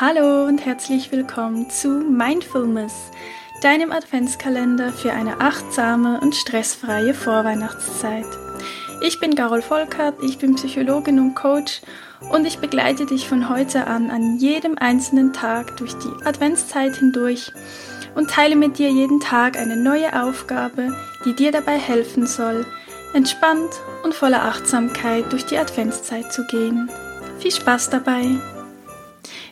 Hallo und herzlich willkommen zu Mindfulness, deinem Adventskalender für eine achtsame und stressfreie Vorweihnachtszeit. Ich bin Carol Volkert, ich bin Psychologin und Coach und ich begleite dich von heute an an jedem einzelnen Tag durch die Adventszeit hindurch und teile mit dir jeden Tag eine neue Aufgabe, die dir dabei helfen soll, entspannt und voller Achtsamkeit durch die Adventszeit zu gehen. Viel Spaß dabei!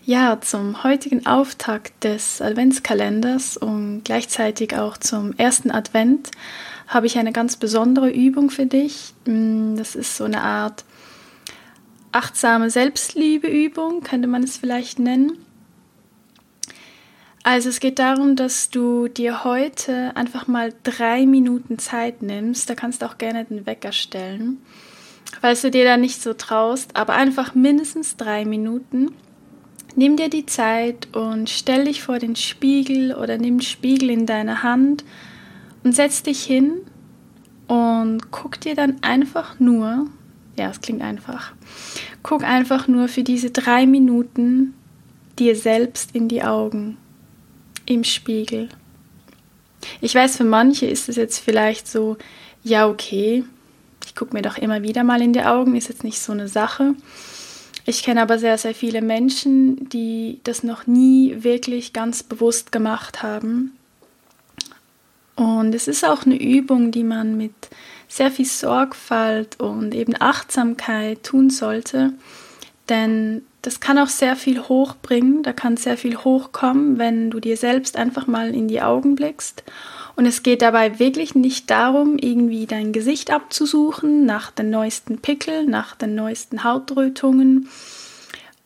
Ja, zum heutigen Auftakt des Adventskalenders und gleichzeitig auch zum ersten Advent habe ich eine ganz besondere Übung für dich. Mm, das ist so eine Art achtsame Selbstliebeübung, könnte man es vielleicht nennen. Also es geht darum, dass du dir heute einfach mal drei Minuten Zeit nimmst. Da kannst du auch gerne den Wecker stellen, falls du dir da nicht so traust, aber einfach mindestens drei Minuten. Nimm dir die Zeit und stell dich vor den Spiegel oder nimm den Spiegel in deine Hand und setz dich hin und guck dir dann einfach nur, ja, es klingt einfach, guck einfach nur für diese drei Minuten dir selbst in die Augen im Spiegel. Ich weiß, für manche ist es jetzt vielleicht so, ja, okay, ich gucke mir doch immer wieder mal in die Augen, ist jetzt nicht so eine Sache. Ich kenne aber sehr, sehr viele Menschen, die das noch nie wirklich ganz bewusst gemacht haben. Und es ist auch eine Übung, die man mit sehr viel Sorgfalt und eben Achtsamkeit tun sollte, denn das kann auch sehr viel hochbringen, da kann sehr viel hochkommen, wenn du dir selbst einfach mal in die Augen blickst. Und es geht dabei wirklich nicht darum, irgendwie dein Gesicht abzusuchen nach den neuesten Pickeln, nach den neuesten Hautrötungen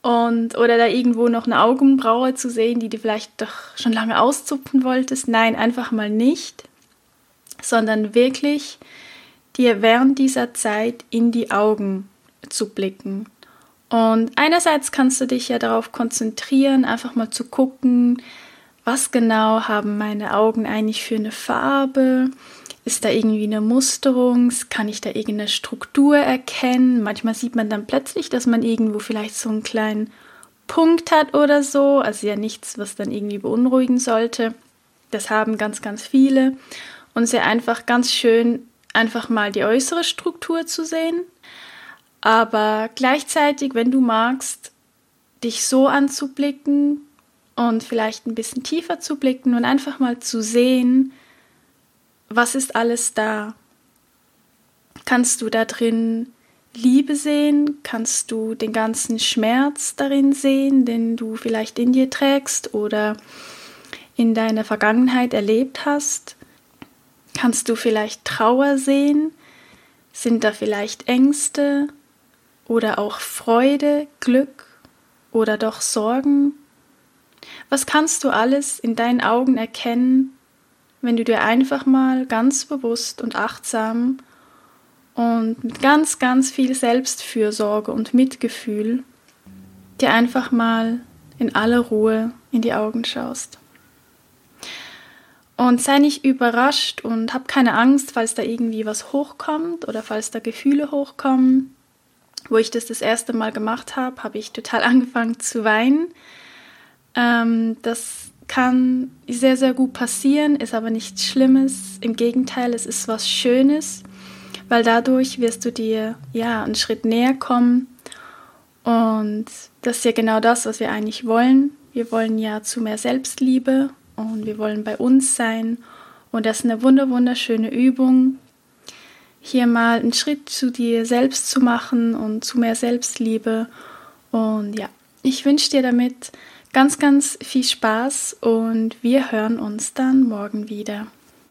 und oder da irgendwo noch eine Augenbraue zu sehen, die du vielleicht doch schon lange auszupfen wolltest. Nein, einfach mal nicht, sondern wirklich dir während dieser Zeit in die Augen zu blicken und einerseits kannst du dich ja darauf konzentrieren, einfach mal zu gucken, was genau haben meine Augen eigentlich für eine Farbe? Ist da irgendwie eine Musterung? Kann ich da irgendeine Struktur erkennen? Manchmal sieht man dann plötzlich, dass man irgendwo vielleicht so einen kleinen Punkt hat oder so. Also ja nichts, was dann irgendwie beunruhigen sollte. Das haben ganz, ganz viele. Und sehr einfach ganz schön, einfach mal die äußere Struktur zu sehen. Aber gleichzeitig, wenn du magst, dich so anzublicken und vielleicht ein bisschen tiefer zu blicken und einfach mal zu sehen, was ist alles da? Kannst du da drin Liebe sehen? Kannst du den ganzen Schmerz darin sehen, den du vielleicht in dir trägst oder in deiner Vergangenheit erlebt hast? Kannst du vielleicht Trauer sehen? Sind da vielleicht Ängste? oder auch Freude, Glück oder doch Sorgen? Was kannst du alles in deinen Augen erkennen, wenn du dir einfach mal ganz bewusst und achtsam und mit ganz, ganz viel Selbstfürsorge und Mitgefühl dir einfach mal in aller Ruhe in die Augen schaust? Und sei nicht überrascht und hab keine Angst, falls da irgendwie was hochkommt oder falls da Gefühle hochkommen wo ich das das erste Mal gemacht habe, habe ich total angefangen zu weinen. Ähm, das kann sehr, sehr gut passieren, ist aber nichts Schlimmes. Im Gegenteil, es ist was Schönes, weil dadurch wirst du dir ja einen Schritt näher kommen. Und das ist ja genau das, was wir eigentlich wollen. Wir wollen ja zu mehr Selbstliebe und wir wollen bei uns sein. Und das ist eine wunder wunderschöne Übung, hier mal einen Schritt zu dir selbst zu machen und zu mehr Selbstliebe. Und ja, ich wünsche dir damit ganz, ganz viel Spaß und wir hören uns dann morgen wieder.